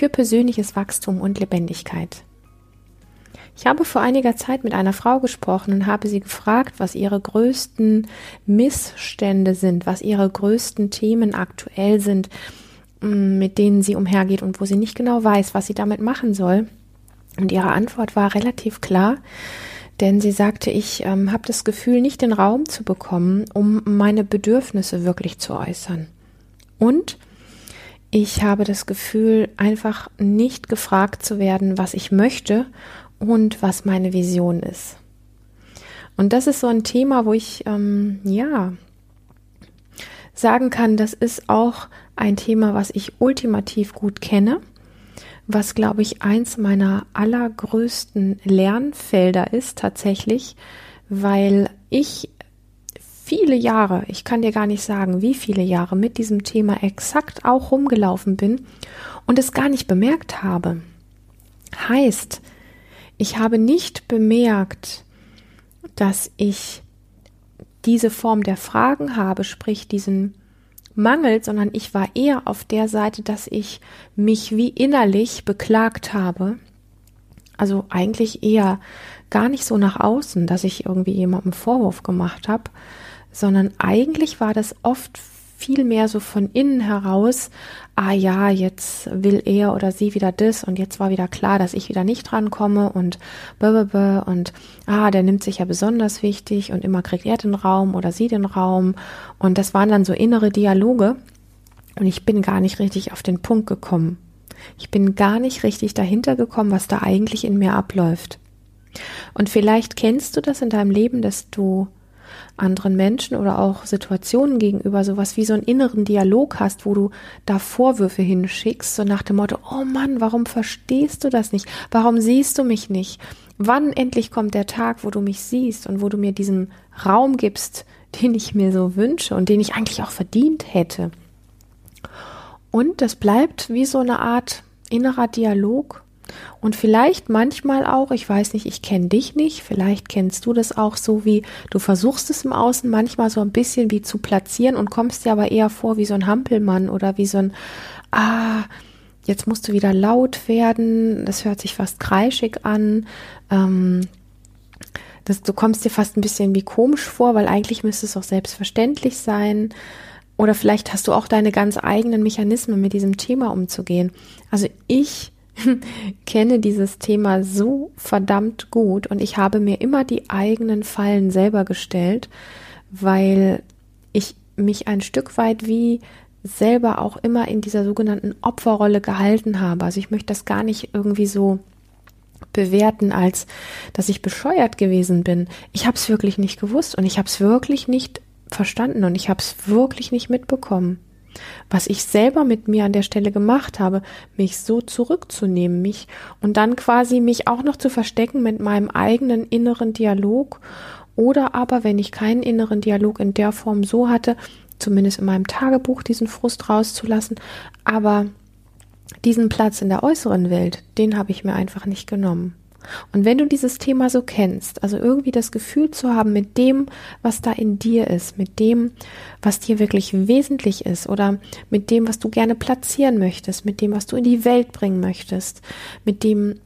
für persönliches Wachstum und Lebendigkeit. Ich habe vor einiger Zeit mit einer Frau gesprochen und habe sie gefragt, was ihre größten Missstände sind, was ihre größten Themen aktuell sind, mm, mit denen sie umhergeht und wo sie nicht genau weiß, was sie damit machen soll. Und ihre Antwort war relativ klar, denn sie sagte, ich ähm, habe das Gefühl, nicht den Raum zu bekommen, um meine Bedürfnisse wirklich zu äußern. Und ich habe das Gefühl, einfach nicht gefragt zu werden, was ich möchte und was meine Vision ist. Und das ist so ein Thema, wo ich, ähm, ja, sagen kann, das ist auch ein Thema, was ich ultimativ gut kenne, was, glaube ich, eins meiner allergrößten Lernfelder ist tatsächlich, weil ich viele Jahre, ich kann dir gar nicht sagen, wie viele Jahre mit diesem Thema exakt auch rumgelaufen bin und es gar nicht bemerkt habe. Heißt, ich habe nicht bemerkt, dass ich diese Form der Fragen habe, sprich diesen Mangel, sondern ich war eher auf der Seite, dass ich mich wie innerlich beklagt habe. Also eigentlich eher gar nicht so nach außen, dass ich irgendwie jemandem Vorwurf gemacht habe, sondern eigentlich war das oft viel mehr so von innen heraus, ah ja, jetzt will er oder sie wieder das und jetzt war wieder klar, dass ich wieder nicht drankomme und blablabla und ah, der nimmt sich ja besonders wichtig und immer kriegt er den Raum oder sie den Raum und das waren dann so innere Dialoge und ich bin gar nicht richtig auf den Punkt gekommen. Ich bin gar nicht richtig dahinter gekommen, was da eigentlich in mir abläuft. Und vielleicht kennst du das in deinem Leben, dass du anderen Menschen oder auch Situationen gegenüber sowas wie so einen inneren Dialog hast, wo du da Vorwürfe hinschickst, so nach dem Motto, oh Mann, warum verstehst du das nicht? Warum siehst du mich nicht? Wann endlich kommt der Tag, wo du mich siehst und wo du mir diesen Raum gibst, den ich mir so wünsche und den ich eigentlich auch verdient hätte? Und das bleibt wie so eine Art innerer Dialog, und vielleicht manchmal auch, ich weiß nicht, ich kenne dich nicht, vielleicht kennst du das auch so wie, du versuchst es im Außen manchmal so ein bisschen wie zu platzieren und kommst dir aber eher vor wie so ein Hampelmann oder wie so ein, ah, jetzt musst du wieder laut werden, das hört sich fast kreischig an, ähm, das, du kommst dir fast ein bisschen wie komisch vor, weil eigentlich müsste es auch selbstverständlich sein. Oder vielleicht hast du auch deine ganz eigenen Mechanismen, mit diesem Thema umzugehen. Also ich kenne dieses Thema so verdammt gut und ich habe mir immer die eigenen Fallen selber gestellt, weil ich mich ein Stück weit wie selber auch immer in dieser sogenannten Opferrolle gehalten habe. Also ich möchte das gar nicht irgendwie so bewerten, als dass ich bescheuert gewesen bin. Ich habe es wirklich nicht gewusst und ich habe es wirklich nicht verstanden und ich habe es wirklich nicht mitbekommen was ich selber mit mir an der Stelle gemacht habe, mich so zurückzunehmen, mich und dann quasi mich auch noch zu verstecken mit meinem eigenen inneren Dialog oder aber, wenn ich keinen inneren Dialog in der Form so hatte, zumindest in meinem Tagebuch diesen Frust rauszulassen, aber diesen Platz in der äußeren Welt, den habe ich mir einfach nicht genommen. Und wenn du dieses Thema so kennst, also irgendwie das Gefühl zu haben mit dem, was da in dir ist, mit dem, was dir wirklich wesentlich ist oder mit dem, was du gerne platzieren möchtest, mit dem, was du in die Welt bringen möchtest, mit dem,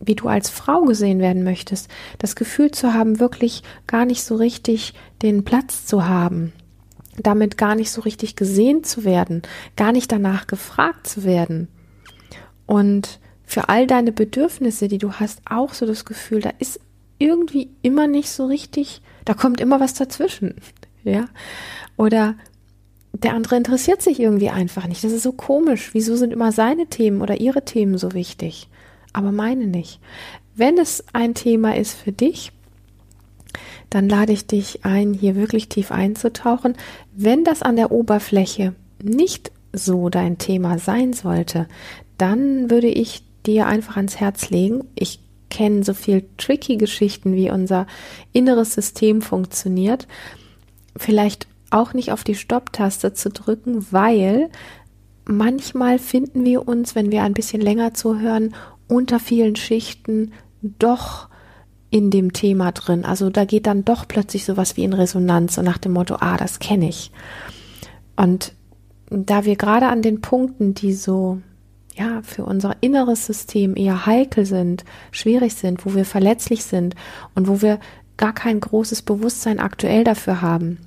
wie du als Frau gesehen werden möchtest, das Gefühl zu haben, wirklich gar nicht so richtig den Platz zu haben, damit gar nicht so richtig gesehen zu werden, gar nicht danach gefragt zu werden. Und für all deine Bedürfnisse, die du hast, auch so das Gefühl, da ist irgendwie immer nicht so richtig, da kommt immer was dazwischen, ja? Oder der andere interessiert sich irgendwie einfach nicht. Das ist so komisch. Wieso sind immer seine Themen oder ihre Themen so wichtig, aber meine nicht? Wenn es ein Thema ist für dich, dann lade ich dich ein, hier wirklich tief einzutauchen. Wenn das an der Oberfläche nicht so dein Thema sein sollte, dann würde ich dir einfach ans Herz legen. Ich kenne so viel tricky Geschichten, wie unser inneres System funktioniert. Vielleicht auch nicht auf die Stopptaste zu drücken, weil manchmal finden wir uns, wenn wir ein bisschen länger zuhören, unter vielen Schichten doch in dem Thema drin. Also da geht dann doch plötzlich sowas wie in Resonanz, so nach dem Motto, ah, das kenne ich. Und da wir gerade an den Punkten, die so ja, für unser inneres System eher heikel sind, schwierig sind, wo wir verletzlich sind und wo wir gar kein großes Bewusstsein aktuell dafür haben.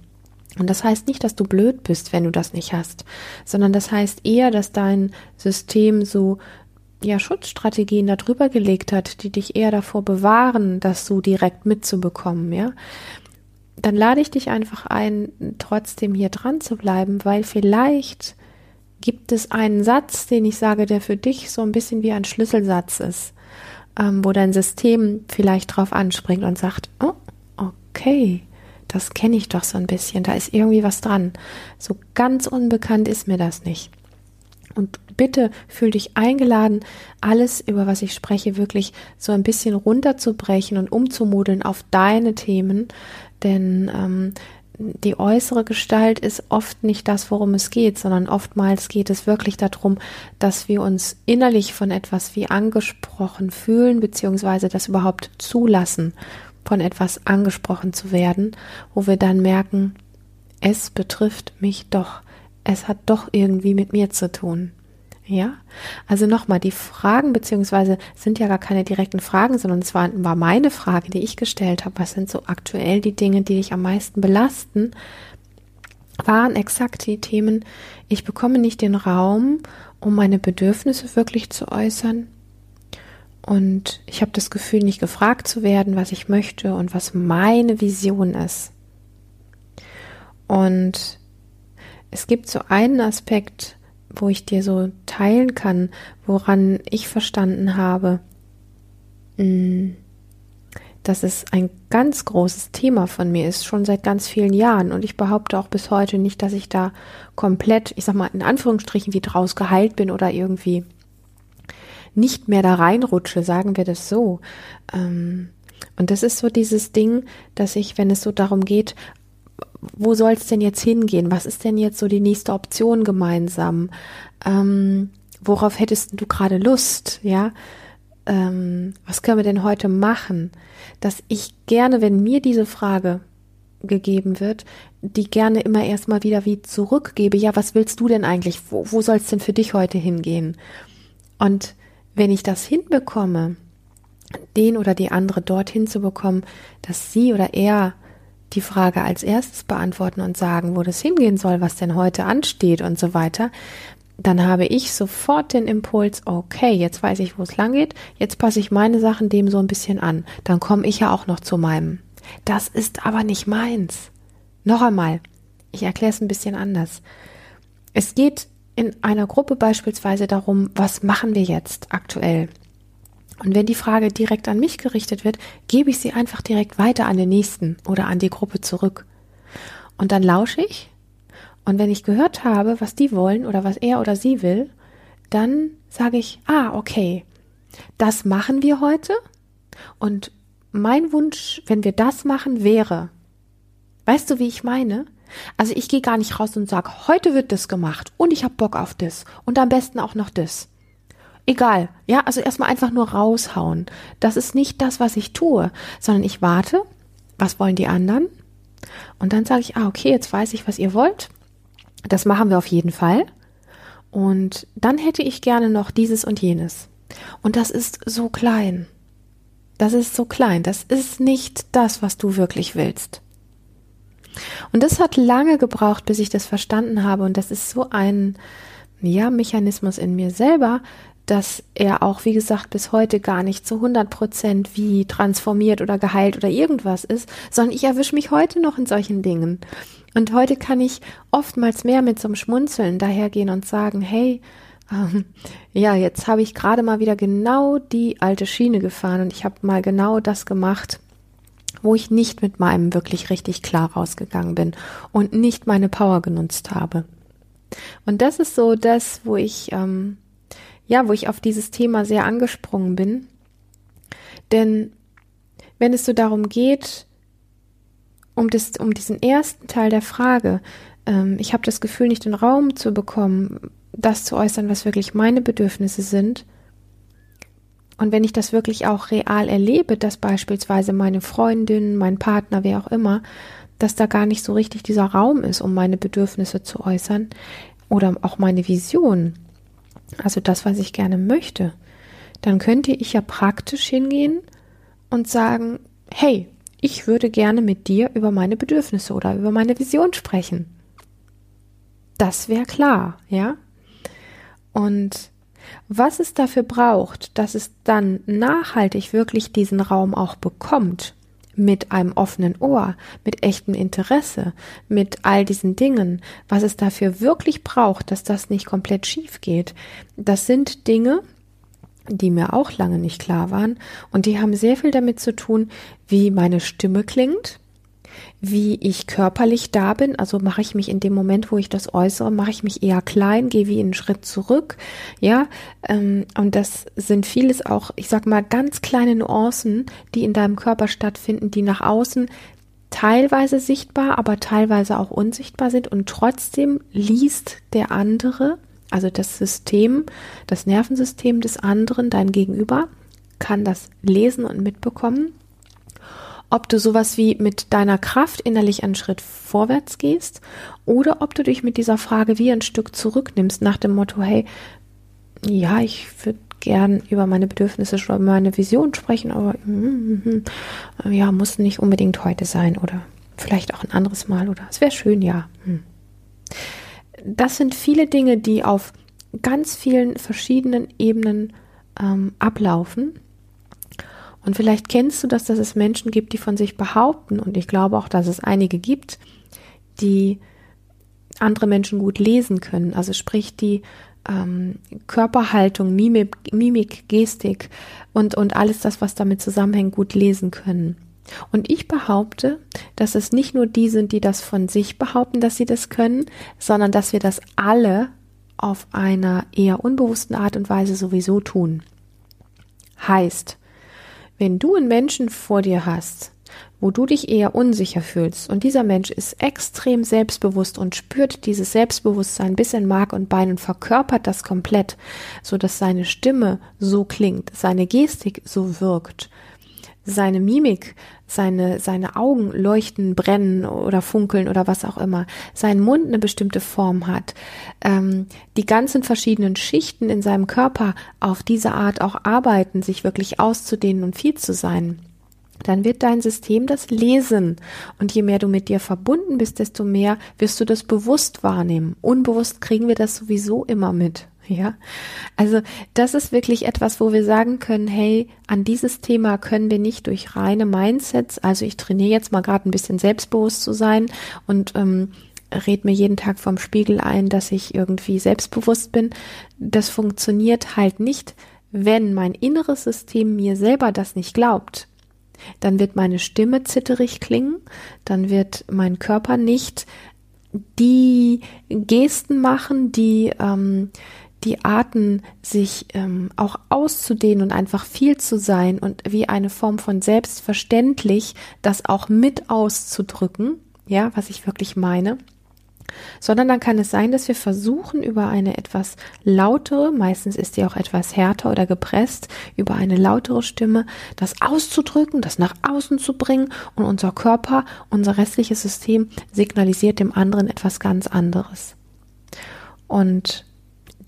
Und das heißt nicht, dass du blöd bist, wenn du das nicht hast, sondern das heißt eher, dass dein System so ja Schutzstrategien darüber gelegt hat, die dich eher davor bewahren, das so direkt mitzubekommen, ja. Dann lade ich dich einfach ein, trotzdem hier dran zu bleiben, weil vielleicht gibt es einen Satz, den ich sage, der für dich so ein bisschen wie ein Schlüsselsatz ist, ähm, wo dein System vielleicht drauf anspringt und sagt, oh, okay, das kenne ich doch so ein bisschen, da ist irgendwie was dran. So ganz unbekannt ist mir das nicht. Und bitte fühl dich eingeladen, alles, über was ich spreche, wirklich so ein bisschen runterzubrechen und umzumodeln auf deine Themen. Denn ähm, die äußere Gestalt ist oft nicht das, worum es geht, sondern oftmals geht es wirklich darum, dass wir uns innerlich von etwas wie angesprochen fühlen, beziehungsweise das überhaupt zulassen, von etwas angesprochen zu werden, wo wir dann merken, es betrifft mich doch es hat doch irgendwie mit mir zu tun. Ja, also nochmal, die Fragen, beziehungsweise sind ja gar keine direkten Fragen, sondern es war, war meine Frage, die ich gestellt habe. Was sind so aktuell die Dinge, die dich am meisten belasten? Waren exakt die Themen, ich bekomme nicht den Raum, um meine Bedürfnisse wirklich zu äußern. Und ich habe das Gefühl, nicht gefragt zu werden, was ich möchte und was meine Vision ist. Und es gibt so einen Aspekt, wo ich dir so teilen kann, woran ich verstanden habe, mm, dass es ein ganz großes Thema von mir ist, schon seit ganz vielen Jahren. Und ich behaupte auch bis heute nicht, dass ich da komplett, ich sag mal, in Anführungsstrichen wie draus geheilt bin oder irgendwie nicht mehr da reinrutsche, sagen wir das so. Ähm, und das ist so dieses Ding, dass ich, wenn es so darum geht, wo soll es denn jetzt hingehen? Was ist denn jetzt so die nächste Option gemeinsam? Ähm, worauf hättest du gerade Lust? Ja, ähm, was können wir denn heute machen? Dass ich gerne, wenn mir diese Frage gegeben wird, die gerne immer erstmal wieder wie zurückgebe. Ja, was willst du denn eigentlich? Wo, wo soll es denn für dich heute hingehen? Und wenn ich das hinbekomme, den oder die andere dorthin zu bekommen, dass sie oder er die Frage als erstes beantworten und sagen, wo das hingehen soll, was denn heute ansteht und so weiter, dann habe ich sofort den Impuls, okay, jetzt weiß ich, wo es lang geht, jetzt passe ich meine Sachen dem so ein bisschen an, dann komme ich ja auch noch zu meinem. Das ist aber nicht meins. Noch einmal, ich erkläre es ein bisschen anders. Es geht in einer Gruppe beispielsweise darum, was machen wir jetzt aktuell? Und wenn die Frage direkt an mich gerichtet wird, gebe ich sie einfach direkt weiter an den nächsten oder an die Gruppe zurück. Und dann lausche ich. Und wenn ich gehört habe, was die wollen oder was er oder sie will, dann sage ich, ah, okay, das machen wir heute. Und mein Wunsch, wenn wir das machen, wäre, weißt du, wie ich meine? Also ich gehe gar nicht raus und sage, heute wird das gemacht und ich habe Bock auf das und am besten auch noch das. Egal. Ja, also erstmal einfach nur raushauen. Das ist nicht das, was ich tue, sondern ich warte. Was wollen die anderen? Und dann sage ich, ah, okay, jetzt weiß ich, was ihr wollt. Das machen wir auf jeden Fall. Und dann hätte ich gerne noch dieses und jenes. Und das ist so klein. Das ist so klein. Das ist nicht das, was du wirklich willst. Und das hat lange gebraucht, bis ich das verstanden habe. Und das ist so ein, ja, Mechanismus in mir selber, dass er auch, wie gesagt, bis heute gar nicht zu 100 Prozent wie transformiert oder geheilt oder irgendwas ist, sondern ich erwische mich heute noch in solchen Dingen. Und heute kann ich oftmals mehr mit so einem Schmunzeln dahergehen und sagen, hey, ähm, ja, jetzt habe ich gerade mal wieder genau die alte Schiene gefahren und ich habe mal genau das gemacht, wo ich nicht mit meinem wirklich richtig klar rausgegangen bin und nicht meine Power genutzt habe. Und das ist so das, wo ich ähm, ja, wo ich auf dieses Thema sehr angesprungen bin. Denn wenn es so darum geht, um, das, um diesen ersten Teil der Frage, ähm, ich habe das Gefühl, nicht den Raum zu bekommen, das zu äußern, was wirklich meine Bedürfnisse sind. Und wenn ich das wirklich auch real erlebe, dass beispielsweise meine Freundin, mein Partner, wer auch immer, dass da gar nicht so richtig dieser Raum ist, um meine Bedürfnisse zu äußern oder auch meine Vision, also das, was ich gerne möchte, dann könnte ich ja praktisch hingehen und sagen, hey, ich würde gerne mit dir über meine Bedürfnisse oder über meine Vision sprechen. Das wäre klar, ja? Und was es dafür braucht, dass es dann nachhaltig wirklich diesen Raum auch bekommt, mit einem offenen Ohr, mit echtem Interesse, mit all diesen Dingen, was es dafür wirklich braucht, dass das nicht komplett schief geht, das sind Dinge, die mir auch lange nicht klar waren und die haben sehr viel damit zu tun, wie meine Stimme klingt, wie ich körperlich da bin. Also mache ich mich in dem Moment, wo ich das äußere, mache ich mich eher klein, gehe wie einen Schritt zurück. Ja, ähm, und das sind vieles auch, ich sag mal, ganz kleine Nuancen, die in deinem Körper stattfinden, die nach außen teilweise sichtbar, aber teilweise auch unsichtbar sind und trotzdem liest der andere, also das System, das Nervensystem des anderen, dein Gegenüber, kann das lesen und mitbekommen ob du sowas wie mit deiner Kraft innerlich einen Schritt vorwärts gehst oder ob du dich mit dieser Frage wie ein Stück zurücknimmst nach dem Motto, hey, ja, ich würde gern über meine Bedürfnisse über meine Vision sprechen, aber mm, mm, mm, ja, muss nicht unbedingt heute sein oder vielleicht auch ein anderes Mal oder es wäre schön, ja. Hm. Das sind viele Dinge, die auf ganz vielen verschiedenen Ebenen ähm, ablaufen und vielleicht kennst du das, dass es Menschen gibt, die von sich behaupten, und ich glaube auch, dass es einige gibt, die andere Menschen gut lesen können. Also sprich die ähm, Körperhaltung, Mimik, Mimik, Gestik und, und alles das, was damit zusammenhängt, gut lesen können. Und ich behaupte, dass es nicht nur die sind, die das von sich behaupten, dass sie das können, sondern dass wir das alle auf einer eher unbewussten Art und Weise sowieso tun. Heißt, wenn du einen Menschen vor dir hast, wo du dich eher unsicher fühlst und dieser Mensch ist extrem selbstbewusst und spürt dieses Selbstbewusstsein bis in Mark und Bein und verkörpert das komplett, so dass seine Stimme so klingt, seine Gestik so wirkt, seine Mimik, seine, seine Augen leuchten, brennen oder funkeln oder was auch immer, sein Mund eine bestimmte Form hat, ähm, die ganzen verschiedenen Schichten in seinem Körper auf diese Art auch arbeiten, sich wirklich auszudehnen und viel zu sein dann wird dein System das lesen. Und je mehr du mit dir verbunden bist, desto mehr wirst du das bewusst wahrnehmen. Unbewusst kriegen wir das sowieso immer mit. Ja, also das ist wirklich etwas, wo wir sagen können, hey, an dieses Thema können wir nicht durch reine Mindsets, also ich trainiere jetzt mal gerade ein bisschen selbstbewusst zu sein und ähm, red mir jeden Tag vom Spiegel ein, dass ich irgendwie selbstbewusst bin. Das funktioniert halt nicht, wenn mein inneres System mir selber das nicht glaubt. Dann wird meine Stimme zitterig klingen, dann wird mein Körper nicht die Gesten machen, die ähm, die Arten, sich ähm, auch auszudehnen und einfach viel zu sein und wie eine Form von selbstverständlich das auch mit auszudrücken, ja, was ich wirklich meine, sondern dann kann es sein, dass wir versuchen, über eine etwas lautere, meistens ist die auch etwas härter oder gepresst, über eine lautere Stimme das auszudrücken, das nach außen zu bringen und unser Körper, unser restliches System signalisiert dem anderen etwas ganz anderes. Und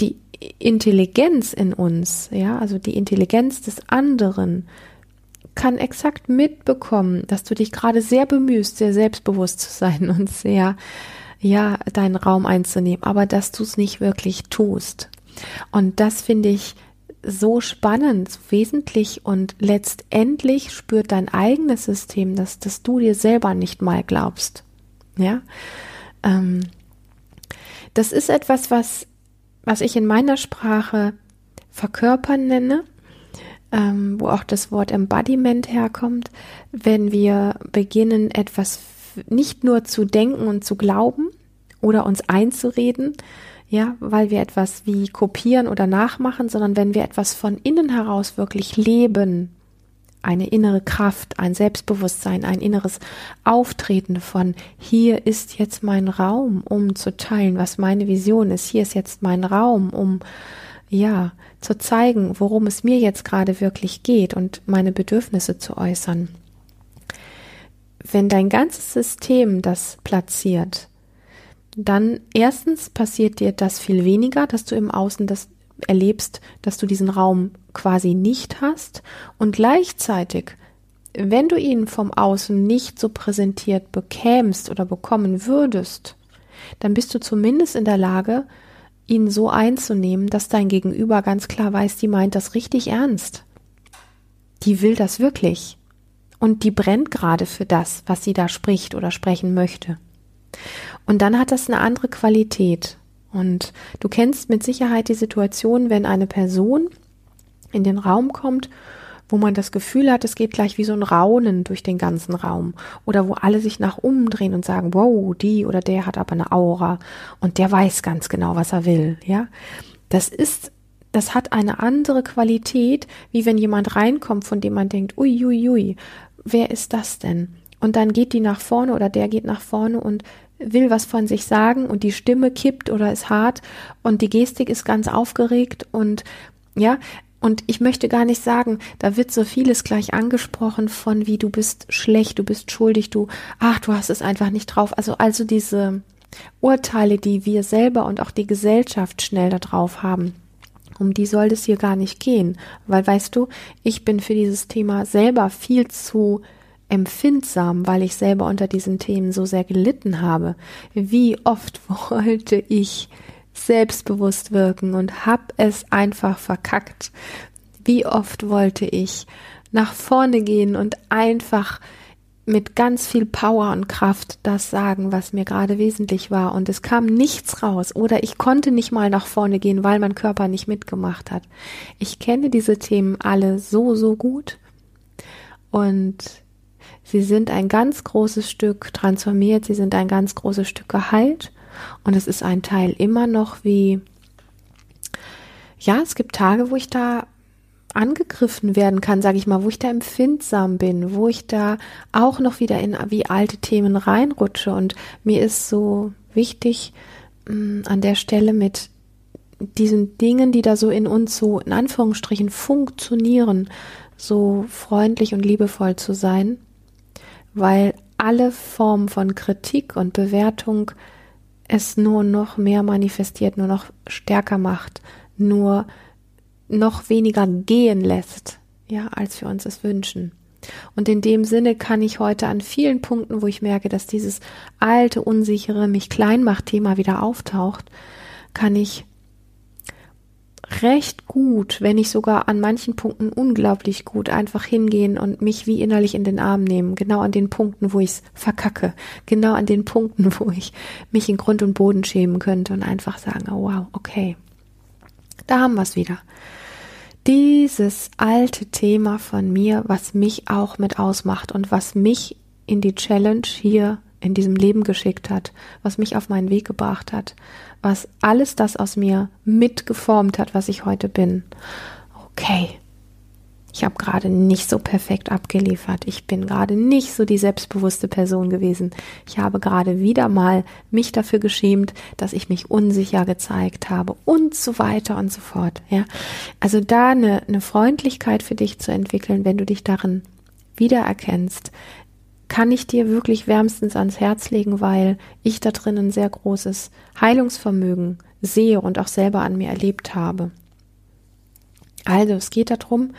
die Intelligenz in uns, ja, also die Intelligenz des anderen, kann exakt mitbekommen, dass du dich gerade sehr bemühst, sehr selbstbewusst zu sein und sehr, ja, deinen Raum einzunehmen, aber dass du es nicht wirklich tust. Und das finde ich so spannend, wesentlich und letztendlich spürt dein eigenes System, dass, dass du dir selber nicht mal glaubst. Ja, ähm, das ist etwas, was was ich in meiner Sprache verkörpern nenne, ähm, wo auch das Wort Embodiment herkommt, wenn wir beginnen, etwas nicht nur zu denken und zu glauben oder uns einzureden, ja, weil wir etwas wie kopieren oder nachmachen, sondern wenn wir etwas von innen heraus wirklich leben, eine innere Kraft, ein Selbstbewusstsein, ein inneres Auftreten von hier ist jetzt mein Raum, um zu teilen, was meine Vision ist, hier ist jetzt mein Raum, um ja, zu zeigen, worum es mir jetzt gerade wirklich geht und meine Bedürfnisse zu äußern. Wenn dein ganzes System das platziert, dann erstens passiert dir das viel weniger, dass du im Außen das erlebst, dass du diesen Raum quasi nicht hast und gleichzeitig, wenn du ihn vom Außen nicht so präsentiert bekämst oder bekommen würdest, dann bist du zumindest in der Lage, ihn so einzunehmen, dass dein Gegenüber ganz klar weiß, die meint das richtig ernst. Die will das wirklich. Und die brennt gerade für das, was sie da spricht oder sprechen möchte. Und dann hat das eine andere Qualität. Und du kennst mit Sicherheit die Situation, wenn eine Person in den Raum kommt, wo man das Gefühl hat, es geht gleich wie so ein Raunen durch den ganzen Raum oder wo alle sich nach umdrehen und sagen, wow, die oder der hat aber eine Aura und der weiß ganz genau, was er will, ja. Das ist, das hat eine andere Qualität, wie wenn jemand reinkommt, von dem man denkt, ui, ui, ui, wer ist das denn? Und dann geht die nach vorne oder der geht nach vorne und will was von sich sagen und die Stimme kippt oder ist hart und die Gestik ist ganz aufgeregt und ja, und ich möchte gar nicht sagen, da wird so vieles gleich angesprochen von wie du bist schlecht, du bist schuldig, du, ach, du hast es einfach nicht drauf. Also, also diese Urteile, die wir selber und auch die Gesellschaft schnell da drauf haben. Um die soll es hier gar nicht gehen, weil weißt du, ich bin für dieses Thema selber viel zu empfindsam, weil ich selber unter diesen Themen so sehr gelitten habe. Wie oft wollte ich selbstbewusst wirken und hab es einfach verkackt. Wie oft wollte ich nach vorne gehen und einfach mit ganz viel Power und Kraft das sagen, was mir gerade wesentlich war und es kam nichts raus oder ich konnte nicht mal nach vorne gehen, weil mein Körper nicht mitgemacht hat. Ich kenne diese Themen alle so, so gut und Sie sind ein ganz großes Stück transformiert, sie sind ein ganz großes Stück geheilt. Und es ist ein Teil immer noch wie, ja, es gibt Tage, wo ich da angegriffen werden kann, sage ich mal, wo ich da empfindsam bin, wo ich da auch noch wieder in wie alte Themen reinrutsche. Und mir ist so wichtig mh, mm, an der Stelle mit diesen Dingen, die da so in uns so in Anführungsstrichen funktionieren, so freundlich und liebevoll zu sein weil alle Formen von Kritik und Bewertung es nur noch mehr manifestiert, nur noch stärker macht, nur noch weniger gehen lässt, ja, als wir uns es wünschen. Und in dem Sinne kann ich heute an vielen Punkten, wo ich merke, dass dieses alte, unsichere, mich klein macht Thema wieder auftaucht, kann ich recht gut, wenn nicht sogar an manchen Punkten unglaublich gut, einfach hingehen und mich wie innerlich in den Arm nehmen. Genau an den Punkten, wo ich es verkacke. Genau an den Punkten, wo ich mich in Grund und Boden schämen könnte und einfach sagen, oh wow, okay. Da haben wir es wieder. Dieses alte Thema von mir, was mich auch mit ausmacht und was mich in die Challenge hier in diesem Leben geschickt hat, was mich auf meinen Weg gebracht hat, was alles das aus mir mitgeformt hat, was ich heute bin. Okay, ich habe gerade nicht so perfekt abgeliefert. Ich bin gerade nicht so die selbstbewusste Person gewesen. Ich habe gerade wieder mal mich dafür geschämt, dass ich mich unsicher gezeigt habe und so weiter und so fort. Ja, also da eine, eine Freundlichkeit für dich zu entwickeln, wenn du dich darin wiedererkennst, kann ich dir wirklich wärmstens ans Herz legen, weil ich da drin ein sehr großes Heilungsvermögen sehe und auch selber an mir erlebt habe. Also es geht darum,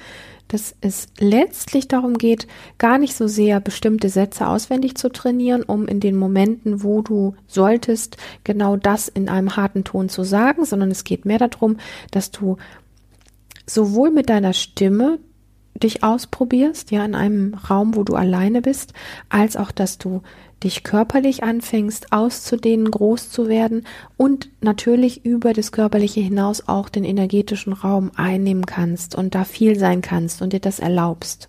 dass es letztlich darum geht, gar nicht so sehr bestimmte Sätze auswendig zu trainieren, um in den Momenten, wo du solltest, genau das in einem harten Ton zu sagen, sondern es geht mehr darum, dass du sowohl mit deiner Stimme dich ausprobierst, ja, in einem Raum, wo du alleine bist, als auch, dass du dich körperlich anfängst auszudehnen, groß zu werden und natürlich über das Körperliche hinaus auch den energetischen Raum einnehmen kannst und da viel sein kannst und dir das erlaubst.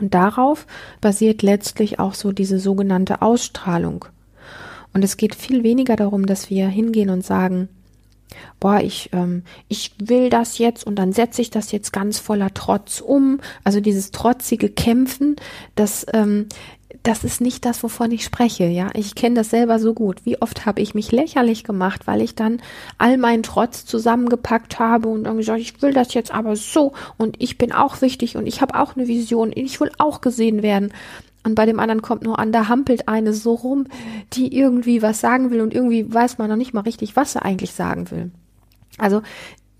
Und darauf basiert letztlich auch so diese sogenannte Ausstrahlung. Und es geht viel weniger darum, dass wir hingehen und sagen, boah, ich, ähm, ich will das jetzt und dann setze ich das jetzt ganz voller Trotz um. Also dieses trotzige Kämpfen, das, ähm, das ist nicht das, wovon ich spreche, ja. Ich kenne das selber so gut. Wie oft habe ich mich lächerlich gemacht, weil ich dann all meinen Trotz zusammengepackt habe und dann gesagt, ich will das jetzt aber so und ich bin auch wichtig und ich habe auch eine Vision, ich will auch gesehen werden. Und bei dem anderen kommt nur an, da hampelt eine so rum, die irgendwie was sagen will und irgendwie weiß man noch nicht mal richtig, was er eigentlich sagen will. Also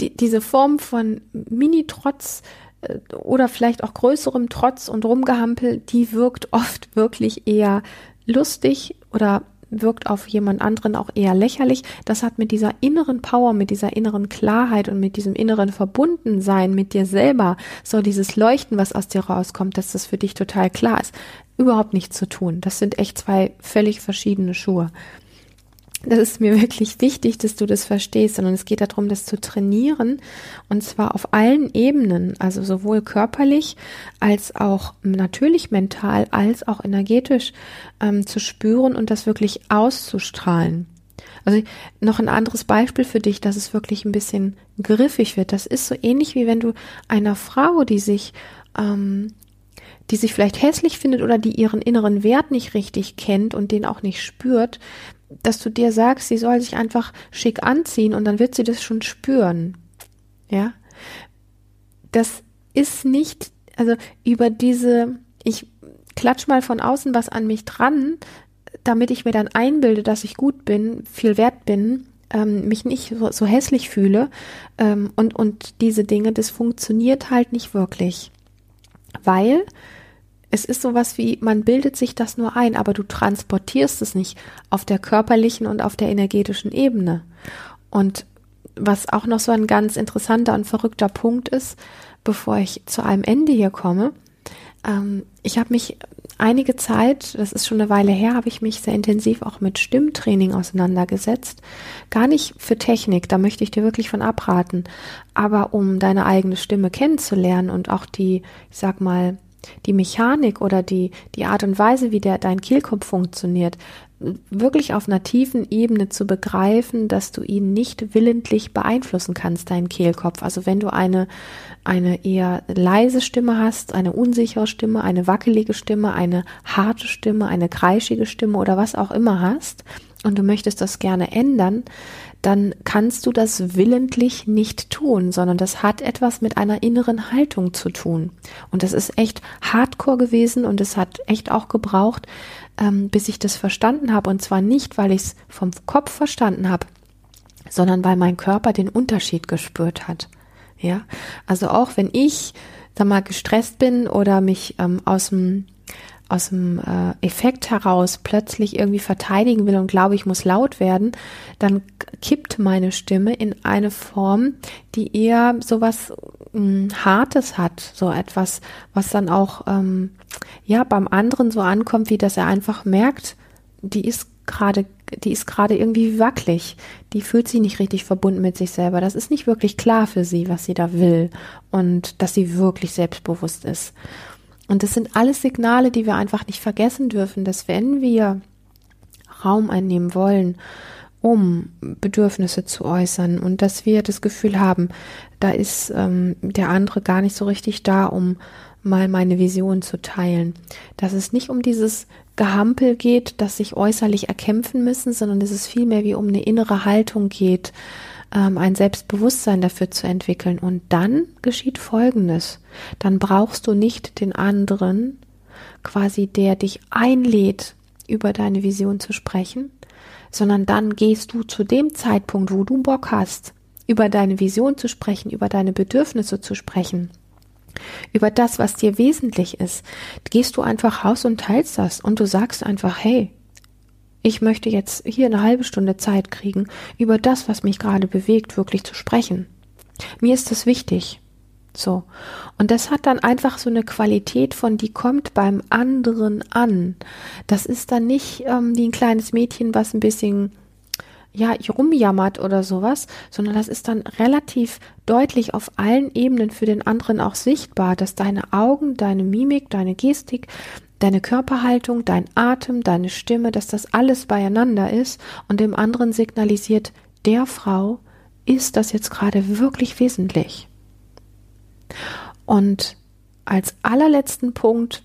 die, diese Form von Mini-Trotz äh, oder vielleicht auch größerem Trotz und Rumgehampel, die wirkt oft wirklich eher lustig oder wirkt auf jemand anderen auch eher lächerlich. Das hat mit dieser inneren Power, mit dieser inneren Klarheit und mit diesem inneren Verbundensein mit dir selber, so dieses Leuchten, was aus dir rauskommt, dass das für dich total klar ist, überhaupt nichts zu tun. Das sind echt zwei völlig verschiedene Schuhe das ist mir wirklich wichtig, dass du das verstehst, sondern es geht darum, das zu trainieren und zwar auf allen Ebenen, also sowohl körperlich als auch natürlich mental als auch energetisch ähm, zu spüren und das wirklich auszustrahlen. Also noch ein anderes Beispiel für dich, dass es wirklich ein bisschen griffig wird. Das ist so ähnlich wie wenn du einer Frau, die sich ähm, die sich vielleicht hässlich findet oder die ihren inneren Wert nicht richtig kennt und den auch nicht spürt, dass du dir sagst, sie soll sich einfach schick anziehen und dann wird sie das schon spüren. Ja. Das ist nicht, also über diese, ich klatsch mal von außen was an mich dran, damit ich mir dann einbilde, dass ich gut bin, viel wert bin, ähm, mich nicht so, so hässlich fühle ähm, und, und diese Dinge, das funktioniert halt nicht wirklich. Weil es ist sowas wie, man bildet sich das nur ein, aber du transportierst es nicht auf der körperlichen und auf der energetischen Ebene. Und was auch noch so ein ganz interessanter und verrückter Punkt ist, bevor ich zu einem Ende hier komme, ähm, ich habe mich einige Zeit, das ist schon eine Weile her, habe ich mich sehr intensiv auch mit Stimmtraining auseinandergesetzt. Gar nicht für Technik, da möchte ich dir wirklich von abraten, aber um deine eigene Stimme kennenzulernen und auch die, ich sag mal, die Mechanik oder die, die Art und Weise, wie der, dein Kehlkopf funktioniert, wirklich auf einer tiefen Ebene zu begreifen, dass du ihn nicht willentlich beeinflussen kannst, deinen Kehlkopf. Also wenn du eine, eine eher leise Stimme hast, eine unsichere Stimme, eine wackelige Stimme, eine harte Stimme, eine kreischige Stimme oder was auch immer hast und du möchtest das gerne ändern, dann kannst du das willentlich nicht tun, sondern das hat etwas mit einer inneren Haltung zu tun. Und das ist echt hardcore gewesen und es hat echt auch gebraucht, ähm, bis ich das verstanden habe. Und zwar nicht, weil ich es vom Kopf verstanden habe, sondern weil mein Körper den Unterschied gespürt hat. Ja, also auch wenn ich, sag mal, gestresst bin oder mich ähm, aus dem aus dem äh, Effekt heraus plötzlich irgendwie verteidigen will und glaube, ich muss laut werden, dann kippt meine Stimme in eine Form, die eher sowas mh, hm, Hartes hat, so etwas, was dann auch ähm, ja beim anderen so ankommt, wie dass er einfach merkt, die ist gerade, die ist gerade irgendwie wackelig, die fühlt sich nicht richtig verbunden mit sich selber. Das ist nicht wirklich klar für sie, was sie da will und dass sie wirklich selbstbewusst ist. Und das sind alles Signale, die wir einfach nicht vergessen dürfen, dass wenn wir Raum einnehmen wollen, um Bedürfnisse zu äußern und dass wir das Gefühl haben, da ist ähm, der andere gar nicht so richtig da, um mal meine Vision zu teilen. Dass es nicht um dieses Gehampel geht, das sich äußerlich erkämpfen müssen, sondern dass es vielmehr wie um eine innere Haltung geht, ähm, ein Selbstbewusstsein dafür zu entwickeln. Und dann geschieht Folgendes. Dann brauchst du nicht den anderen, quasi der dich einlädt, über deine Vision zu sprechen, sondern dann gehst du zu dem Zeitpunkt, wo du Bock hast, über deine Vision zu sprechen, über deine Bedürfnisse zu sprechen, über das, was dir wesentlich ist, gehst du einfach raus und teilst das und du sagst einfach, hey, ich möchte jetzt hier eine halbe Stunde Zeit kriegen, über das, was mich gerade bewegt, wirklich zu sprechen. Mir ist das wichtig. So. Und das hat dann einfach so eine Qualität von, die kommt beim anderen an. Das ist dann nicht ähm, wie ein kleines Mädchen, was ein bisschen ja, rumjammert oder sowas, sondern das ist dann relativ deutlich auf allen Ebenen für den anderen auch sichtbar, dass deine Augen, deine Mimik, deine Gestik, deine Körperhaltung, dein Atem, deine Stimme, dass das alles beieinander ist und dem anderen signalisiert, der Frau ist das jetzt gerade wirklich wesentlich? Und als allerletzten Punkt,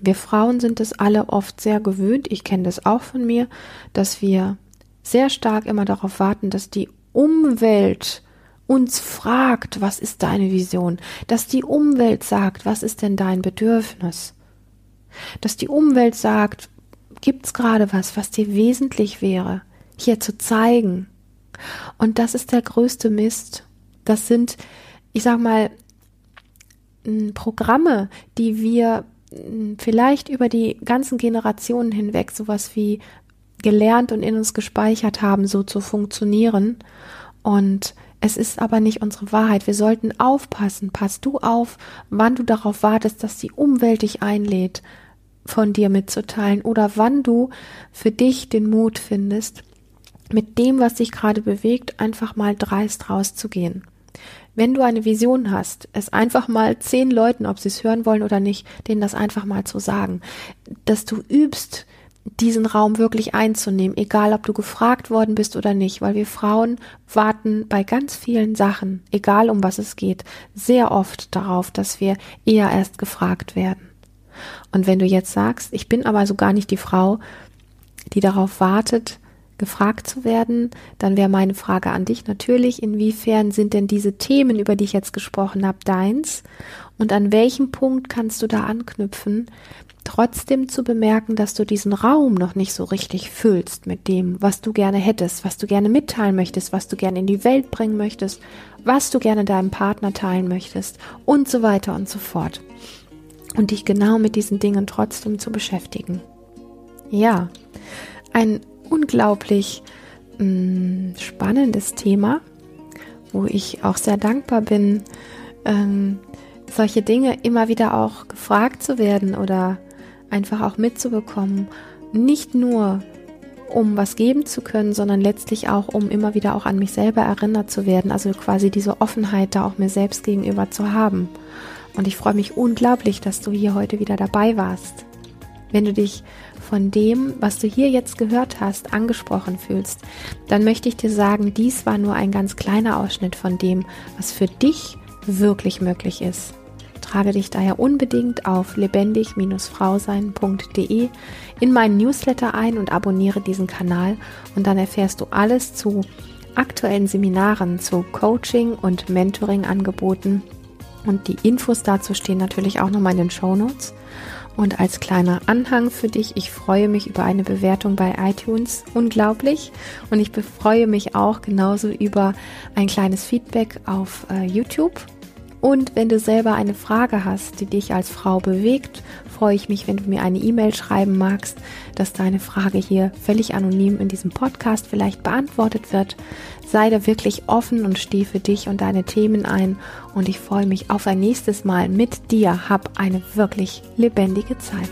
wir Frauen sind es alle oft sehr gewöhnt, ich kenne das auch von mir, dass wir sehr stark immer darauf warten, dass die Umwelt uns fragt, was ist deine Vision, dass die Umwelt sagt, was ist denn dein Bedürfnis, dass die Umwelt sagt, gibt's gerade was, was dir wesentlich wäre, hier zu zeigen. Und das ist der größte Mist. Das sind, ich sag mal, Programme, die wir vielleicht über die ganzen Generationen hinweg sowas wie gelernt und in uns gespeichert haben, so zu funktionieren. Und es ist aber nicht unsere Wahrheit. Wir sollten aufpassen. Pass du auf, wann du darauf wartest, dass die Umwelt dich einlädt, von dir mitzuteilen oder wann du für dich den Mut findest, mit dem, was dich gerade bewegt, einfach mal dreist rauszugehen. Wenn du eine Vision hast, es einfach mal zehn Leuten, ob sie es hören wollen oder nicht, denen das einfach mal zu sagen, dass du übst, diesen Raum wirklich einzunehmen, egal ob du gefragt worden bist oder nicht, weil wir Frauen warten bei ganz vielen Sachen, egal um was es geht, sehr oft darauf, dass wir eher erst gefragt werden. Und wenn du jetzt sagst, ich bin aber so gar nicht die Frau, die darauf wartet, gefragt zu werden, dann wäre meine Frage an dich natürlich, inwiefern sind denn diese Themen, über die ich jetzt gesprochen habe, deins? Und an welchem Punkt kannst du da anknüpfen, trotzdem zu bemerken, dass du diesen Raum noch nicht so richtig füllst mit dem, was du gerne hättest, was du gerne mitteilen möchtest, was du gerne in die Welt bringen möchtest, was du gerne deinem Partner teilen möchtest und so weiter und so fort. Und dich genau mit diesen Dingen trotzdem zu beschäftigen. Ja, ein unglaublich mh, mm, spannendes Thema, wo ich auch sehr dankbar bin, ähm, solche Dinge immer wieder auch gefragt zu werden oder einfach auch mitzubekommen. Nicht nur, um was geben zu können, sondern letztlich auch, um immer wieder auch an mich selber erinnert zu werden. Also quasi diese Offenheit da auch mir selbst gegenüber zu haben. Und ich freue mich unglaublich, dass du hier heute wieder dabei warst. Wenn du dich von dem, was du hier jetzt gehört hast, angesprochen fühlst, dann möchte ich dir sagen, dies war nur ein ganz kleiner Ausschnitt von dem, was für dich wirklich möglich ist. Trage dich daher unbedingt auf lebendig-frausein.de in meinen Newsletter ein und abonniere diesen Kanal und dann erfährst du alles zu aktuellen Seminaren, zu Coaching und Mentoring-Angeboten und die Infos dazu stehen natürlich auch nochmal in den Show Notes. Und als kleiner Anhang für dich, ich freue mich über eine Bewertung bei iTunes. Unglaublich. Und ich freue mich auch genauso über ein kleines Feedback auf äh, YouTube. Und wenn du selber eine Frage hast, die dich als Frau bewegt, freue ich mich, wenn du mir eine E-Mail schreiben magst, dass deine Frage hier völlig anonym in diesem Podcast vielleicht beantwortet wird. Sei da wirklich offen und steh für dich und deine Themen ein. Und ich freue mich auf ein nächstes Mal mit dir. Hab eine wirklich lebendige Zeit.